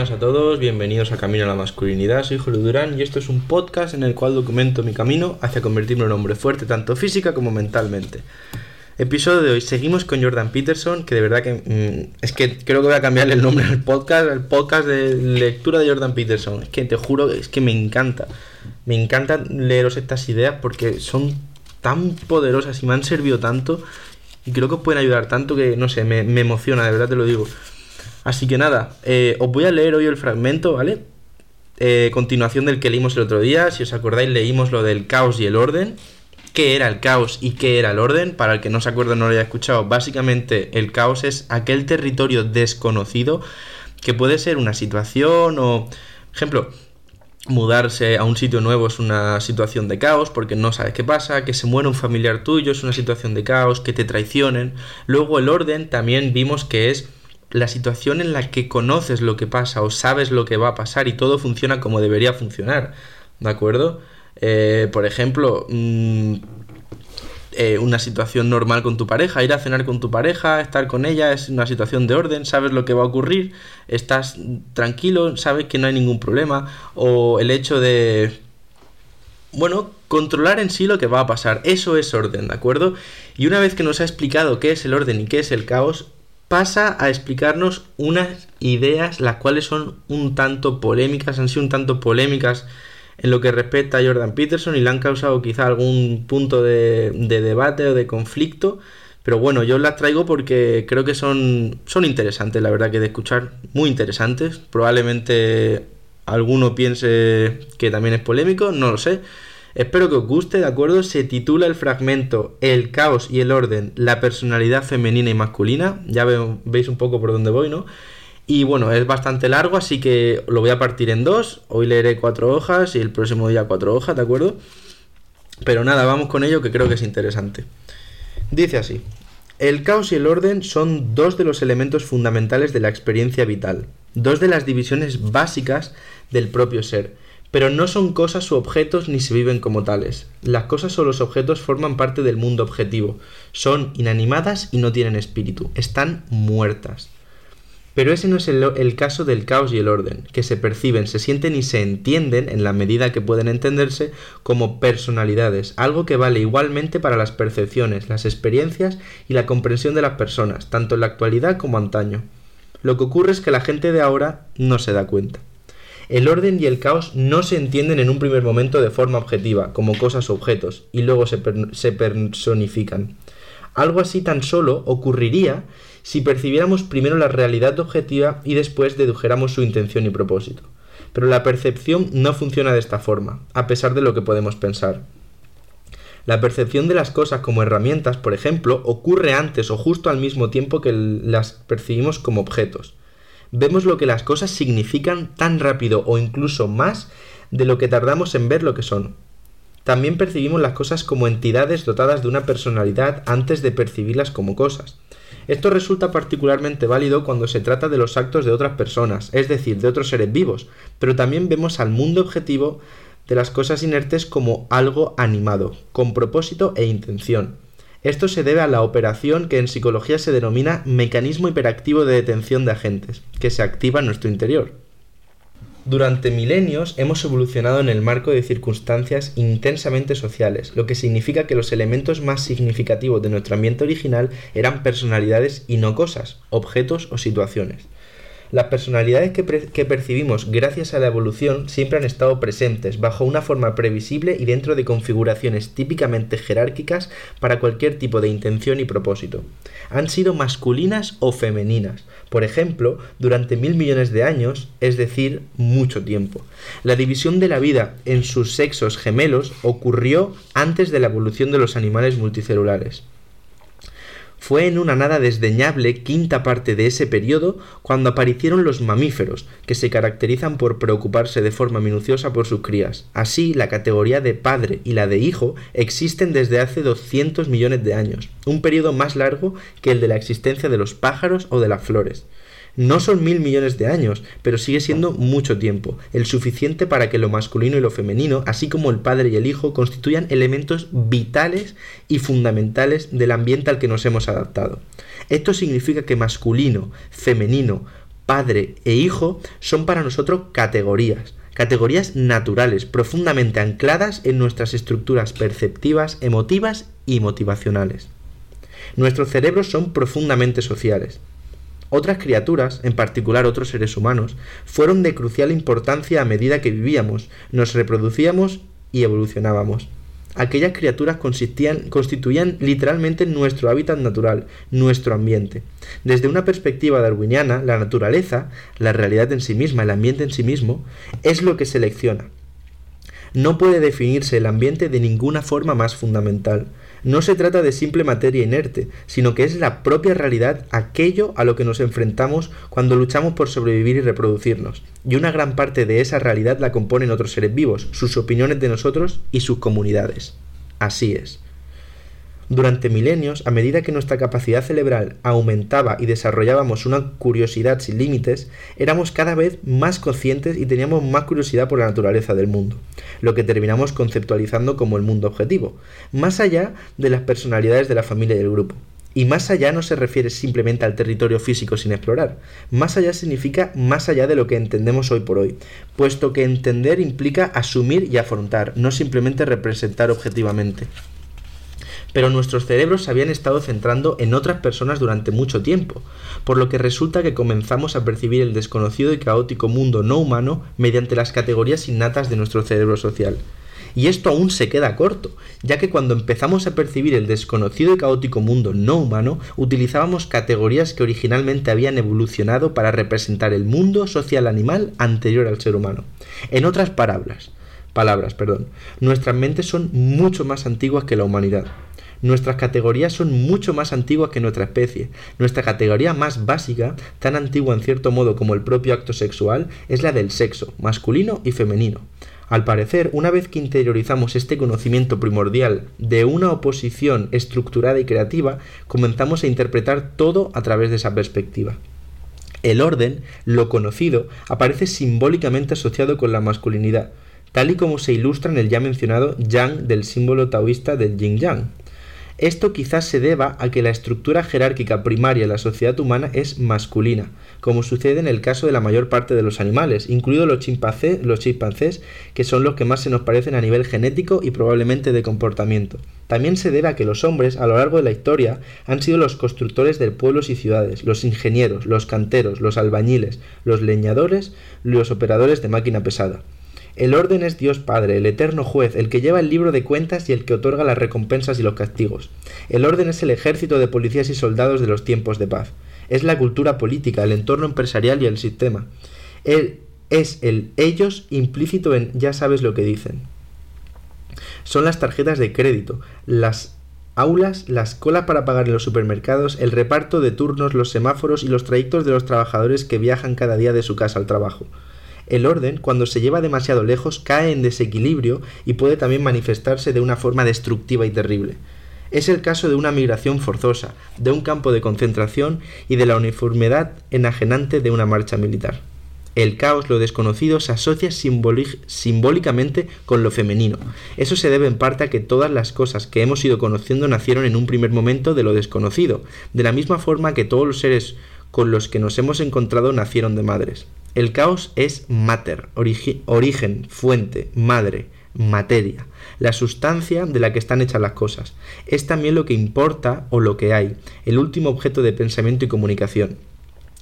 buenas a todos, bienvenidos a Camino a la Masculinidad, soy Julio Durán y esto es un podcast en el cual documento mi camino hacia convertirme en un hombre fuerte tanto física como mentalmente. Episodio de hoy, seguimos con Jordan Peterson, que de verdad que mm, es que creo que voy a cambiarle el nombre al podcast, el podcast de lectura de Jordan Peterson. Es que te juro, es que me encanta, me encanta leeros estas ideas porque son tan poderosas y me han servido tanto y creo que os pueden ayudar tanto que, no sé, me, me emociona, de verdad te lo digo. Así que nada, eh, os voy a leer hoy el fragmento, ¿vale? Eh, continuación del que leímos el otro día. Si os acordáis, leímos lo del caos y el orden. ¿Qué era el caos y qué era el orden? Para el que no se acuerda no lo haya escuchado, básicamente el caos es aquel territorio desconocido que puede ser una situación o, ejemplo, mudarse a un sitio nuevo es una situación de caos porque no sabes qué pasa, que se muera un familiar tuyo es una situación de caos, que te traicionen. Luego el orden también vimos que es la situación en la que conoces lo que pasa o sabes lo que va a pasar y todo funciona como debería funcionar, ¿de acuerdo? Eh, por ejemplo, mm, eh, una situación normal con tu pareja, ir a cenar con tu pareja, estar con ella es una situación de orden, sabes lo que va a ocurrir, estás tranquilo, sabes que no hay ningún problema, o el hecho de, bueno, controlar en sí lo que va a pasar, eso es orden, ¿de acuerdo? Y una vez que nos ha explicado qué es el orden y qué es el caos, pasa a explicarnos unas ideas las cuales son un tanto polémicas, han sido un tanto polémicas en lo que respecta a Jordan Peterson y le han causado quizá algún punto de, debate o de conflicto. Pero bueno, yo las traigo porque creo que son, son interesantes, la verdad que de escuchar, muy interesantes. Probablemente alguno piense que también es polémico, no lo sé. Espero que os guste, ¿de acuerdo? Se titula el fragmento El caos y el orden, la personalidad femenina y masculina. Ya veis un poco por dónde voy, ¿no? Y bueno, es bastante largo, así que lo voy a partir en dos. Hoy leeré cuatro hojas y el próximo día cuatro hojas, ¿de acuerdo? Pero nada, vamos con ello que creo que es interesante. Dice así. El caos y el orden son dos de los elementos fundamentales de la experiencia vital, dos de las divisiones básicas del propio ser pero no son cosas u objetos ni se viven como tales. Las cosas o los objetos forman parte del mundo objetivo. Son inanimadas y no tienen espíritu. Están muertas. Pero ese no es el, caso del caos y el orden, que se perciben, se sienten y se entienden, en la medida que pueden entenderse, como personalidades, algo que vale igualmente para las percepciones, las experiencias y la comprensión de las personas, tanto en la actualidad como antaño. Lo que ocurre es que la gente de ahora no se da cuenta. El orden y el caos no se entienden en un primer momento de forma objetiva, como cosas o objetos, y luego se, personifican. Algo así tan solo ocurriría si percibiéramos primero la realidad objetiva y después dedujéramos su intención y propósito. Pero la percepción no funciona de esta forma, a pesar de lo que podemos pensar. La percepción de las cosas como herramientas, por ejemplo, ocurre antes o justo al mismo tiempo que las percibimos como objetos vemos lo que las cosas significan tan rápido o incluso más de lo que tardamos en ver lo que son. También percibimos las cosas como entidades dotadas de una personalidad antes de percibirlas como cosas. Esto resulta particularmente válido cuando se trata de los actos de otras personas, es decir, de otros seres vivos, pero también vemos al mundo objetivo de las cosas inertes como algo animado, con propósito e intención. Esto se debe a la operación que en psicología se denomina mecanismo hiperactivo de detención de agentes, que se activa en nuestro interior. Durante milenios hemos evolucionado en el marco de circunstancias intensamente sociales, lo que significa que los elementos más significativos de nuestro ambiente original eran personalidades y no cosas, objetos o situaciones. Las personalidades que, percibimos gracias a la evolución siempre han estado presentes bajo una forma previsible y dentro de configuraciones típicamente jerárquicas para cualquier tipo de intención y propósito. Han sido masculinas o femeninas, por ejemplo, durante mil millones de años, es decir, mucho tiempo. La división de la vida en sus sexos gemelos ocurrió antes de la evolución de los animales multicelulares. Fue en una nada desdeñable quinta parte de ese periodo cuando aparecieron los mamíferos, que se caracterizan por preocuparse de forma minuciosa por sus crías. Así, la categoría de padre y la de hijo existen desde hace 200 millones de años, un periodo más largo que el de la existencia de los pájaros o de las flores. No son mil millones de años, pero sigue siendo mucho tiempo, el suficiente para que lo masculino y lo femenino, así como el padre y el hijo, constituyan elementos vitales y fundamentales del ambiente al que nos hemos adaptado. Esto significa que masculino, femenino, padre e hijo son para nosotros categorías, categorías naturales, profundamente ancladas en nuestras estructuras perceptivas, emotivas y motivacionales. Nuestros cerebros son profundamente sociales. Otras criaturas, en particular otros seres humanos, fueron de crucial importancia a medida que vivíamos, nos reproducíamos y evolucionábamos. Aquellas criaturas constituían literalmente nuestro hábitat natural, nuestro ambiente. Desde una perspectiva darwiniana, la naturaleza, la realidad en sí misma, el ambiente en sí mismo, es lo que selecciona. No puede definirse el ambiente de ninguna forma más fundamental. No se trata de simple materia inerte, sino que es la propia realidad aquello a lo que nos enfrentamos cuando luchamos por sobrevivir y reproducirnos. Y una gran parte de esa realidad la componen otros seres vivos, sus opiniones de nosotros y sus comunidades. Así es. Durante milenios, a medida que nuestra capacidad cerebral aumentaba y desarrollábamos una curiosidad sin límites, éramos cada vez más conscientes y teníamos más curiosidad por la naturaleza del mundo, lo que terminamos conceptualizando como el mundo objetivo, más allá de las personalidades de la familia y del grupo. Y más allá no se refiere simplemente al territorio físico sin explorar. Más allá significa más allá de lo que entendemos hoy por hoy, puesto que entender implica asumir y afrontar, no simplemente representar objetivamente pero nuestros cerebros se habían estado centrando en otras personas durante mucho tiempo, por lo que resulta que comenzamos a percibir el desconocido y caótico mundo no humano mediante las categorías innatas de nuestro cerebro social. Y esto aún se queda corto, ya que cuando empezamos a percibir el desconocido y caótico mundo no humano, utilizábamos categorías que originalmente habían evolucionado para representar el mundo social animal anterior al ser humano. En otras palabras, palabras, perdón, nuestras mentes son mucho más antiguas que la humanidad. Nuestras categorías son mucho más antiguas que nuestra especie. Nuestra categoría más básica, tan antigua en cierto modo como el propio acto sexual, es la del sexo, masculino y femenino. Al parecer, una vez que interiorizamos este conocimiento primordial de una oposición estructurada y creativa, comenzamos a interpretar todo a través de esa perspectiva. El orden, lo conocido, aparece simbólicamente asociado con la masculinidad, tal y como se ilustra en el ya mencionado yang del símbolo taoísta del yin yang. Esto quizás se deba a que la estructura jerárquica primaria de la sociedad humana es masculina, como sucede en el caso de la mayor parte de los animales, incluidos los, chimpancés, los chimpancés, que son los que más se nos parecen a nivel genético y probablemente de comportamiento. También se debe a que los hombres, a lo largo de la historia, han sido los constructores de pueblos y ciudades, los ingenieros, los canteros, los albañiles, los leñadores, los operadores de máquina pesada. El orden es Dios Padre, el eterno juez, el que lleva el libro de cuentas y el que otorga las recompensas y los castigos. El orden es el ejército de policías y soldados de los tiempos de paz. Es la cultura política, el entorno empresarial y el sistema. Él es el ellos implícito en ya sabes lo que dicen. Son las tarjetas de crédito, las aulas, las colas para pagar en los supermercados, el reparto de turnos, los semáforos y los trayectos de los trabajadores que viajan cada día de su casa al trabajo. El orden, cuando se lleva demasiado lejos, cae en desequilibrio y puede también manifestarse de una forma destructiva y terrible. Es el caso de una migración forzosa, de un campo de concentración y de la uniformidad enajenante de una marcha militar. El caos, lo desconocido, se asocia simbólicamente con lo femenino. Eso se debe en parte a que todas las cosas que hemos ido conociendo nacieron en un primer momento de lo desconocido, de la misma forma que todos los seres con los que nos hemos encontrado nacieron de madres. El caos es mater, origen, fuente, madre, materia, la sustancia de la que están hechas las cosas. Es también lo que importa o lo que hay, el último objeto de pensamiento y comunicación.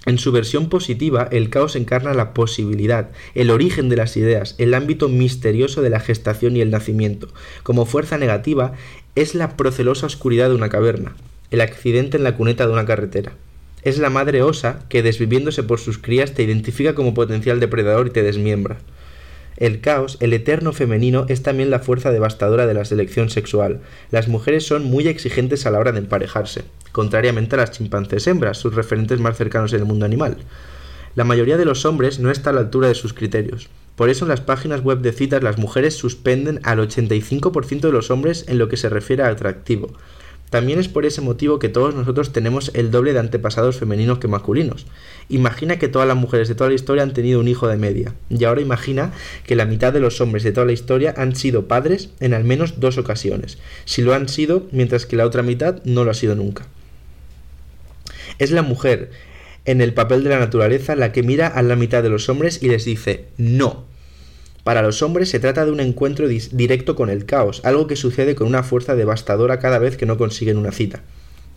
En su versión positiva, el caos encarna la posibilidad, el origen de las ideas, el ámbito misterioso de la gestación y el nacimiento. Como fuerza negativa, es la procelosa oscuridad de una caverna, el accidente en la cuneta de una carretera es la madre osa que, desviviéndose por sus crías, te identifica como potencial depredador y te desmiembra. El caos, el eterno femenino, es también la fuerza devastadora de la selección sexual. Las mujeres son muy exigentes a la hora de emparejarse, contrariamente a las chimpancés hembras, sus referentes más cercanos en el mundo animal. La mayoría de los hombres no está a la altura de sus criterios. Por eso en las páginas web de citas las mujeres suspenden al 85% de los hombres en lo que se refiere a atractivo. También es por ese motivo que todos nosotros tenemos el doble de antepasados femeninos que masculinos. Imagina que todas las mujeres de toda la historia han tenido un hijo de media, y ahora imagina que la mitad de los hombres de toda la historia han sido padres en al menos dos ocasiones, si lo han sido, mientras que la otra mitad no lo ha sido nunca. Es la mujer en el papel de la naturaleza, la que mira a la mitad de los hombres y les dice no. Para los hombres se trata de un encuentro directo con el caos, algo que sucede con una fuerza devastadora cada vez que no consiguen una cita.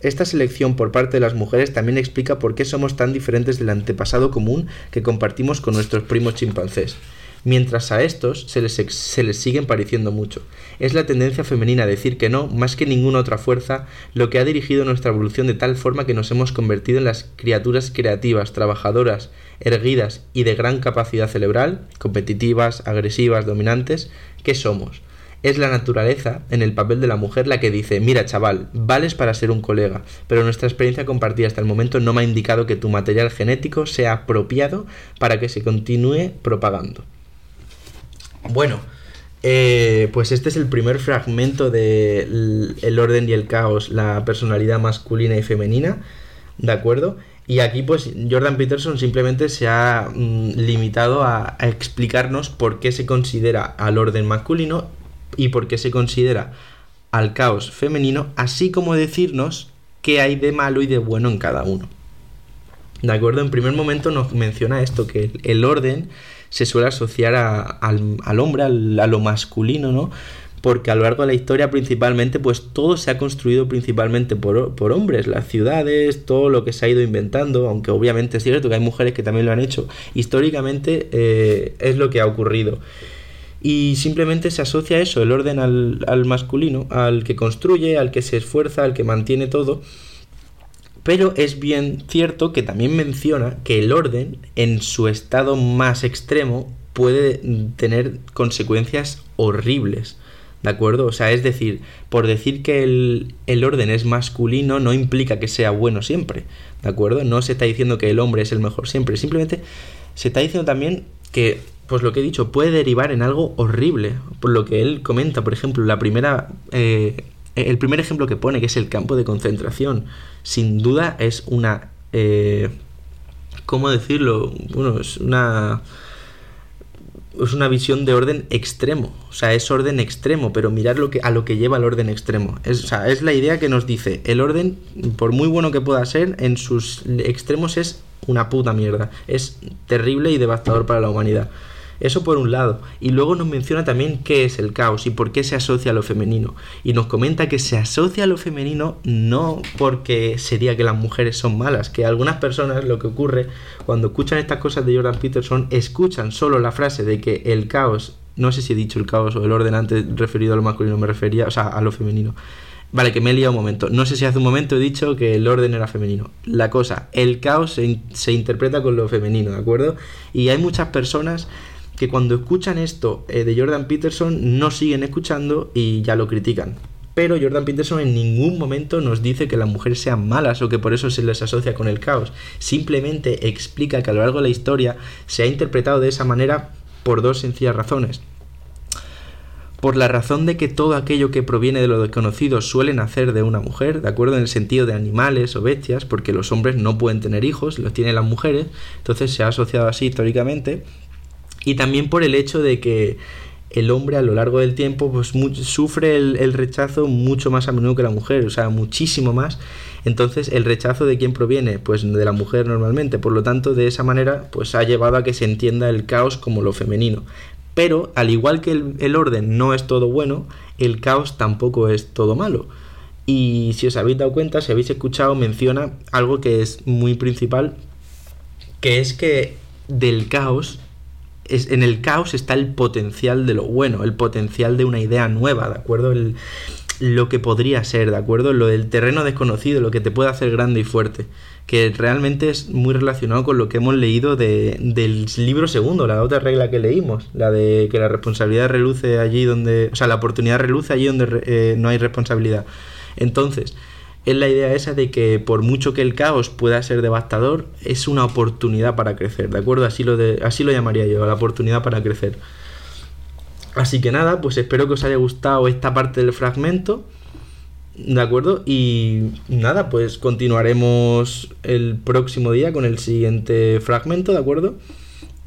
Esta selección por parte de las mujeres también explica por qué somos tan diferentes del antepasado común que compartimos con nuestros primos chimpancés mientras a estos se les, se les siguen pareciendo mucho. Es la tendencia femenina a decir que no, más que ninguna otra fuerza, lo que ha dirigido nuestra evolución de tal forma que nos hemos convertido en las criaturas creativas, trabajadoras, erguidas y de gran capacidad cerebral, competitivas, agresivas, dominantes, que somos. Es la naturaleza, en el papel de la mujer, la que dice, mira chaval, vales para ser un colega, pero nuestra experiencia compartida hasta el momento no me ha indicado que tu material genético sea apropiado para que se continúe propagando. Bueno, eh, pues este es el primer fragmento de El orden y el caos, la personalidad masculina y femenina, ¿de acuerdo? Y aquí pues Jordan Peterson simplemente se ha mm, limitado a, explicarnos por qué se considera al orden masculino y por qué se considera al caos femenino, así como decirnos qué hay de malo y de bueno en cada uno. ¿De acuerdo? En primer momento nos menciona esto, que el orden se suele asociar al, hombre, a lo masculino, ¿no? Porque a lo largo de la historia principalmente, pues todo se ha construido principalmente por, hombres, las ciudades, todo lo que se ha ido inventando, aunque obviamente es cierto que hay mujeres que también lo han hecho, históricamente eh, es lo que ha ocurrido. Y simplemente se asocia eso, el orden al, al masculino, al que construye, al que se esfuerza, al que mantiene todo. Pero es bien cierto que también menciona que el orden, en su estado más extremo, puede tener consecuencias horribles. ¿De acuerdo? O sea, es decir, por decir que el, orden es masculino no implica que sea bueno siempre. ¿De acuerdo? No se está diciendo que el hombre es el mejor siempre. Simplemente se está diciendo también que, pues lo que he dicho, puede derivar en algo horrible. Por lo que él comenta, por ejemplo, la primera eh, el primer ejemplo que pone, que es el campo de concentración, sin duda es una... Eh, ¿Cómo decirlo? Bueno, es una... Es una visión de orden extremo, o sea, es orden extremo, pero mirar lo que, a lo que lleva el orden extremo. O sea, es la idea que nos dice, el orden, por muy bueno que pueda ser, en sus extremos es una puta mierda. Es terrible y devastador para la humanidad. Eso por un lado. Y luego nos menciona también qué es el caos y por qué se asocia a lo femenino. Y nos comenta que se asocia a lo femenino no porque sería que las mujeres son malas, que algunas personas lo que ocurre cuando escuchan estas cosas de Jordan Peterson, escuchan solo la frase de que el caos, no sé si he dicho el caos o el orden antes referido a lo masculino, me refería, o sea, a lo femenino. Vale, que me he liado un momento. No sé si hace un momento he dicho que el orden era femenino. La cosa, el caos se, se interpreta con lo femenino, ¿de acuerdo? Y hay muchas personas que cuando escuchan esto eh, de Jordan Peterson no siguen escuchando y ya lo critican. Pero Jordan Peterson en ningún momento nos dice que las mujeres sean malas o que por eso se les asocia con el caos. Simplemente explica que a lo largo de la historia se ha interpretado de esa manera por dos sencillas razones. Por la razón de que todo aquello que proviene de lo desconocido suele nacer de una mujer, ¿de acuerdo? En el sentido de animales o bestias, porque los hombres no pueden tener hijos, los tienen las mujeres, entonces se ha asociado así históricamente y también por el hecho de que el hombre a lo largo del tiempo pues, sufre el, rechazo mucho más a menudo que la mujer, o sea, muchísimo más. Entonces, el rechazo de quién proviene? Pues de la mujer normalmente. Por lo tanto, de esa manera, pues ha llevado a que se entienda el caos como lo femenino. Pero, al igual que el, el orden no es todo bueno, el caos tampoco es todo malo. Y si os habéis dado cuenta, si habéis escuchado, menciona algo que es muy principal, que es que del caos en el caos está el potencial de lo bueno, el potencial de una idea nueva, ¿de acuerdo? lo que podría ser, ¿de acuerdo? Lo del terreno desconocido, lo que te puede hacer grande y fuerte, que realmente es muy relacionado con lo que hemos leído de, del libro segundo, la otra regla que leímos, la de que la responsabilidad reluce allí donde, o sea, la oportunidad reluce allí donde eh, no hay responsabilidad. Entonces, es la idea esa de que por mucho que el caos pueda ser devastador, es una oportunidad para crecer, ¿de acuerdo? Así lo, así lo llamaría yo, la oportunidad para crecer. Así que nada, pues espero que os haya gustado esta parte del fragmento, ¿de acuerdo? Y nada, pues continuaremos el próximo día con el siguiente fragmento, ¿de acuerdo?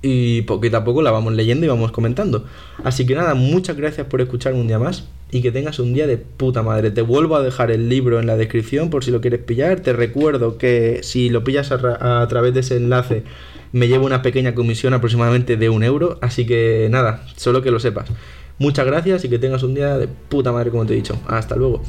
y poquito a poco la vamos leyendo y vamos comentando. Así que nada, muchas gracias por escucharme un día más y que tengas un día de puta madre. Te vuelvo a dejar el libro en la descripción por si lo quieres pillar. Te recuerdo que si lo pillas a, través de ese enlace me llevo una pequeña comisión aproximadamente de un euro. Así que nada, solo que lo sepas. Muchas gracias y que tengas un día de puta madre como te he dicho. Hasta luego.